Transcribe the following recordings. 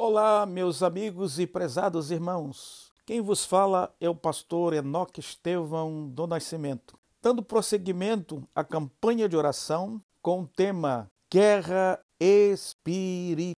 Olá, meus amigos e prezados irmãos. Quem vos fala é o pastor Enoque Estevão do Nascimento, dando prosseguimento à campanha de oração com o tema Guerra Espiritual.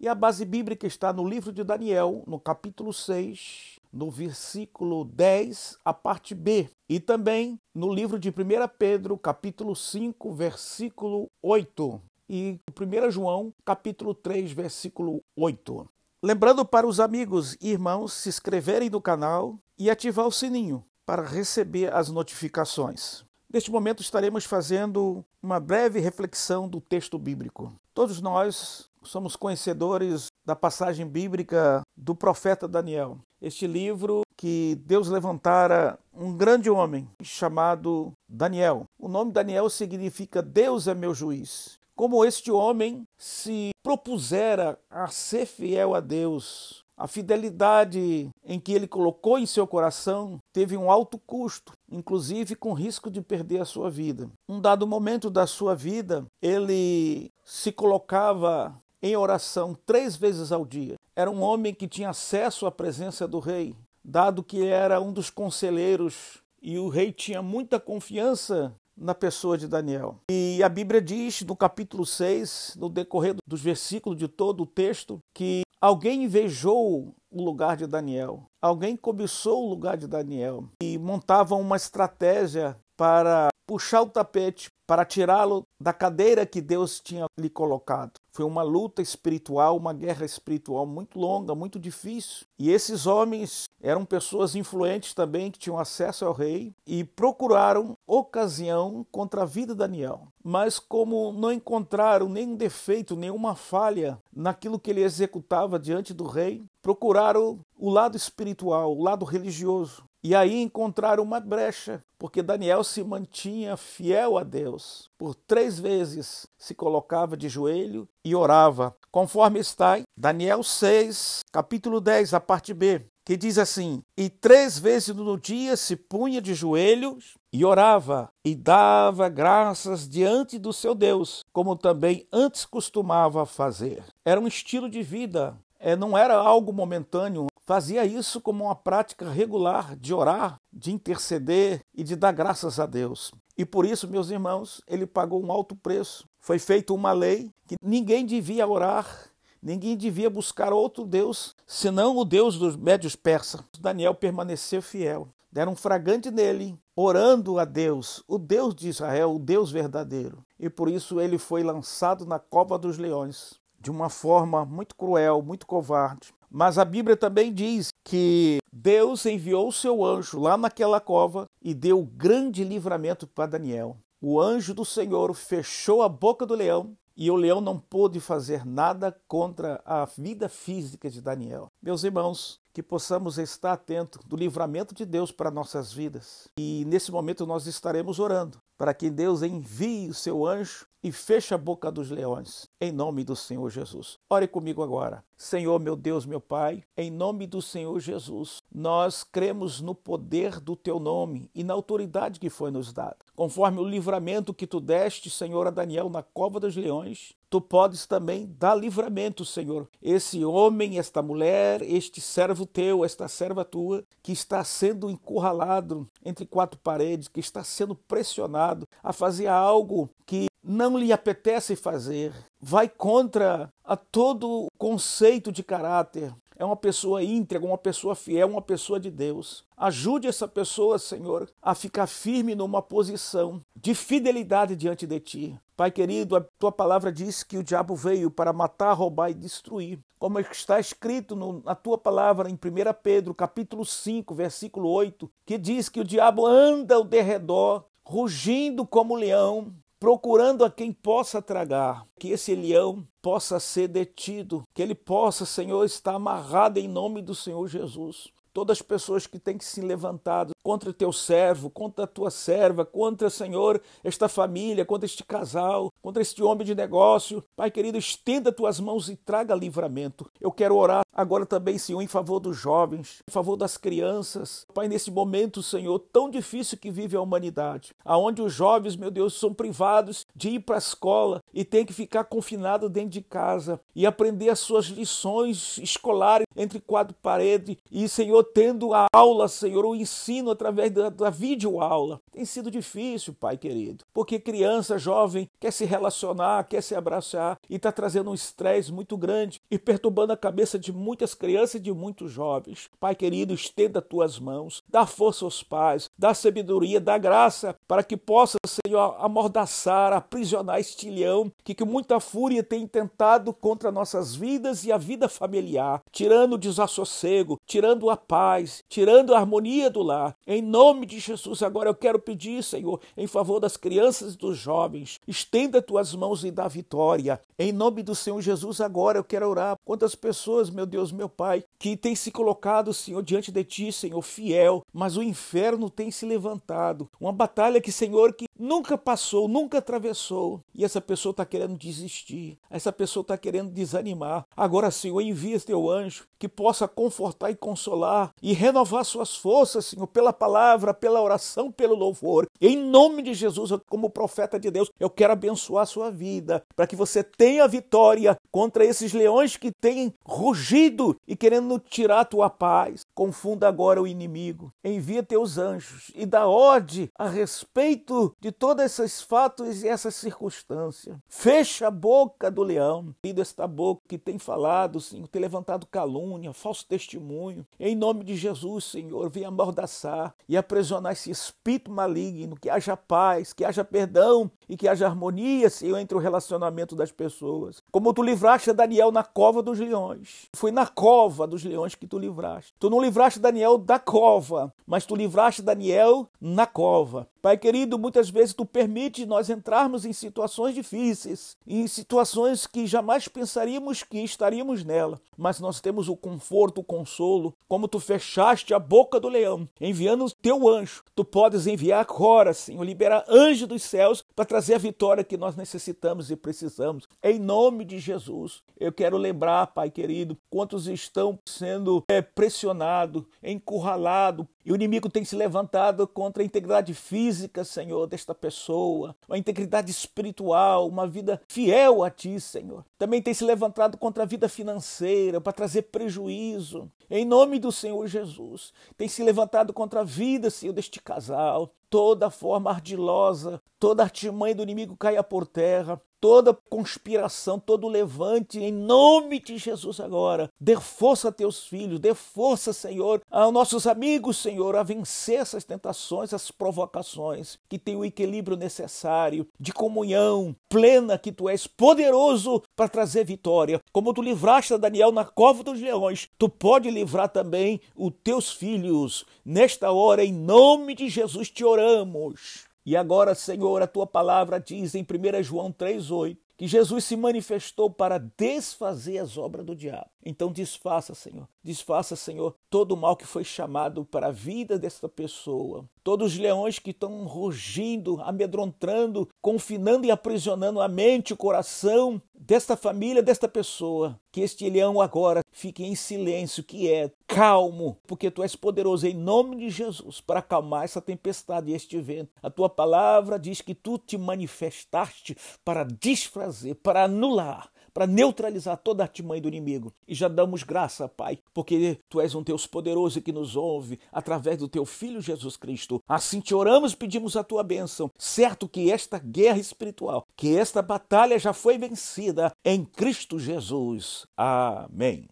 E a base bíblica está no livro de Daniel, no capítulo 6, no versículo 10, a parte B, e também no livro de 1 Pedro, capítulo 5, versículo 8 e 1 João, capítulo 3, versículo 8. Lembrando para os amigos e irmãos se inscreverem no canal e ativar o sininho para receber as notificações. Neste momento estaremos fazendo uma breve reflexão do texto bíblico. Todos nós somos conhecedores da passagem bíblica do profeta Daniel. Este livro que Deus levantara um grande homem chamado Daniel. O nome Daniel significa Deus é meu juiz como este homem se propusera a ser fiel a Deus. A fidelidade em que ele colocou em seu coração teve um alto custo, inclusive com risco de perder a sua vida. Um dado momento da sua vida, ele se colocava em oração três vezes ao dia. Era um homem que tinha acesso à presença do rei, dado que era um dos conselheiros e o rei tinha muita confiança na pessoa de Daniel. E a Bíblia diz no capítulo 6, no decorrer dos versículos de todo o texto, que alguém invejou o lugar de Daniel, alguém cobiçou o lugar de Daniel e montavam uma estratégia para puxar o tapete, para tirá-lo da cadeira que Deus tinha lhe colocado. Foi uma luta espiritual, uma guerra espiritual muito longa, muito difícil. E esses homens eram pessoas influentes também que tinham acesso ao rei e procuraram ocasião contra a vida de Daniel. Mas como não encontraram nenhum defeito, nenhuma falha naquilo que ele executava diante do rei, procuraram o lado espiritual, o lado religioso. E aí encontraram uma brecha, porque Daniel se mantinha fiel a Deus. Por três vezes se colocava de joelho e orava, conforme está em Daniel 6, capítulo 10, a parte B, que diz assim: E três vezes no dia se punha de joelhos e orava, e dava graças diante do seu Deus, como também antes costumava fazer. Era um estilo de vida é, não era algo momentâneo, fazia isso como uma prática regular de orar, de interceder e de dar graças a Deus. E por isso, meus irmãos, ele pagou um alto preço. Foi feita uma lei que ninguém devia orar, ninguém devia buscar outro Deus senão o Deus dos médios persas. Daniel permaneceu fiel. Deram um fragante nele, orando a Deus, o Deus de Israel, o Deus verdadeiro. E por isso ele foi lançado na cova dos leões de uma forma muito cruel, muito covarde. Mas a Bíblia também diz que Deus enviou o seu anjo lá naquela cova e deu grande livramento para Daniel. O anjo do Senhor fechou a boca do leão e o leão não pôde fazer nada contra a vida física de Daniel. Meus irmãos, que possamos estar atentos do livramento de Deus para nossas vidas. E nesse momento nós estaremos orando para que Deus envie o seu anjo e feche a boca dos leões, em nome do Senhor Jesus. Ore comigo agora. Senhor, meu Deus, meu Pai, em nome do Senhor Jesus, nós cremos no poder do teu nome e na autoridade que foi nos dada. Conforme o livramento que tu deste, Senhor, a Daniel na cova dos leões, tu podes também dar livramento, Senhor. Esse homem, esta mulher, este servo teu, esta serva tua, que está sendo encurralado entre quatro paredes, que está sendo pressionado a fazer algo que não lhe apetece fazer, vai contra a todo conceito de caráter, é uma pessoa íntegra, uma pessoa fiel, uma pessoa de Deus. Ajude essa pessoa, Senhor, a ficar firme numa posição de fidelidade diante de Ti. Pai querido, a Tua palavra diz que o diabo veio para matar, roubar e destruir. Como está escrito no, na Tua palavra em 1 Pedro, capítulo 5, versículo 8, que diz que o diabo anda ao derredor, rugindo como leão, procurando a quem possa tragar, que esse leão possa ser detido, que ele possa, Senhor, estar amarrado em nome do Senhor Jesus. Todas as pessoas que têm que se levantar contra teu servo, contra a tua serva, contra, Senhor, esta família, contra este casal, contra este homem de negócio. Pai querido, estenda tuas mãos e traga livramento. Eu quero orar agora também, Senhor, em favor dos jovens, em favor das crianças. Pai, nesse momento, Senhor, tão difícil que vive a humanidade, aonde os jovens, meu Deus, são privados de ir para a escola e têm que ficar confinados dentro de casa e aprender as suas lições escolares entre quatro paredes e, Senhor, tendo a aula, Senhor, o ensino através da, da videoaula. Tem sido difícil, Pai querido, porque criança, jovem, quer se relacionar, quer se abraçar e está trazendo um estresse muito grande e perturbando a cabeça de muitas crianças e de muitos jovens. Pai querido, estenda tuas mãos, dá força aos pais, dá sabedoria, dá graça para que possa, Senhor, amordaçar, aprisionar este leão que com muita fúria tem tentado contra nossas vidas e a vida familiar, tirando o desassossego, tirando a paz, tirando a harmonia do lar. Em nome de Jesus, agora eu quero pedir, Senhor, em favor das crianças e dos jovens, estenda tuas mãos e dá vitória. Em nome do Senhor Jesus, agora eu quero orar. Quantas pessoas, meu Deus, meu Pai, que tem se colocado, Senhor, diante de ti, Senhor, fiel, mas o inferno tem se levantado. Uma batalha que, Senhor, que nunca passou, nunca atravessou. E essa pessoa está querendo desistir, essa pessoa está querendo desanimar. Agora, Senhor, envia teu anjo que possa confortar e consolar e renovar suas forças, Senhor, pela palavra, pela oração, pelo louvor. Em nome de Jesus, como profeta de Deus, eu quero abençoar a sua vida, para que você tenha vitória contra esses leões que têm rugido e querendo tirar a tua paz. Confunda agora o inimigo. Envia teus anjos e dá ordem a respeito de todos esses fatos e essas circunstâncias. Fecha a boca do leão, e desta boca que tem falado, Senhor, tem levantado calúnia, falso testemunho. Em nome de Jesus, Senhor, venha amordaçar e aprisionar esse espírito maligno, que haja paz, que haja perdão e que haja harmonia, Senhor, entre o relacionamento das pessoas. Como tu livraste Daniel na cova dos leões. Foi na cova dos leões que tu livraste. Tu não livraste Daniel da cova, mas tu livraste Daniel na cova. Pai querido, muitas vezes tu permite nós entrarmos em situações difíceis, em situações que jamais pensaríamos que estaríamos nela, mas nós temos o conforto, o consolo, como tu fechaste a boca do leão, enviando o teu anjo. Tu podes enviar agora, Senhor, liberar anjo dos céus para trazer a vitória que nós necessitamos e precisamos. Em nome de Jesus, eu quero lembrar, Pai querido, quantos estão sendo é, pressionados, encurralados e o inimigo tem se levantado contra a integridade física, Senhor, desta pessoa, a integridade espiritual, uma vida fiel a Ti, Senhor. Também tem se levantado contra a vida financeira para trazer prejuízo. Em nome do Senhor Jesus, tem se levantado contra a vida, Senhor, deste casal. Toda forma ardilosa, toda artimanha do inimigo caia por terra toda conspiração, todo levante, em nome de Jesus agora. Dê força a teus filhos, dê força, Senhor, aos nossos amigos, Senhor, a vencer essas tentações, essas provocações, que tem o equilíbrio necessário de comunhão plena, que tu és poderoso para trazer vitória. Como tu livraste a Daniel na cova dos leões, tu pode livrar também os teus filhos. Nesta hora, em nome de Jesus, te oramos. E agora, Senhor, a tua palavra diz em 1 João 3,8 que Jesus se manifestou para desfazer as obras do diabo. Então desfaça, Senhor. Desfaça, Senhor, todo o mal que foi chamado para a vida desta pessoa. Todos os leões que estão rugindo, amedrontando, confinando e aprisionando a mente, o coração desta família, desta pessoa. Que este leão agora fique em silêncio, quieto, calmo, porque tu és poderoso em nome de Jesus para acalmar essa tempestade e este vento. A tua palavra diz que tu te manifestaste para desfazer, para anular para neutralizar toda a artimanha do inimigo. E já damos graça, Pai, porque Tu és um Deus poderoso que nos ouve através do Teu Filho Jesus Cristo. Assim te oramos, pedimos a Tua bênção, certo que esta guerra espiritual, que esta batalha já foi vencida em Cristo Jesus. Amém.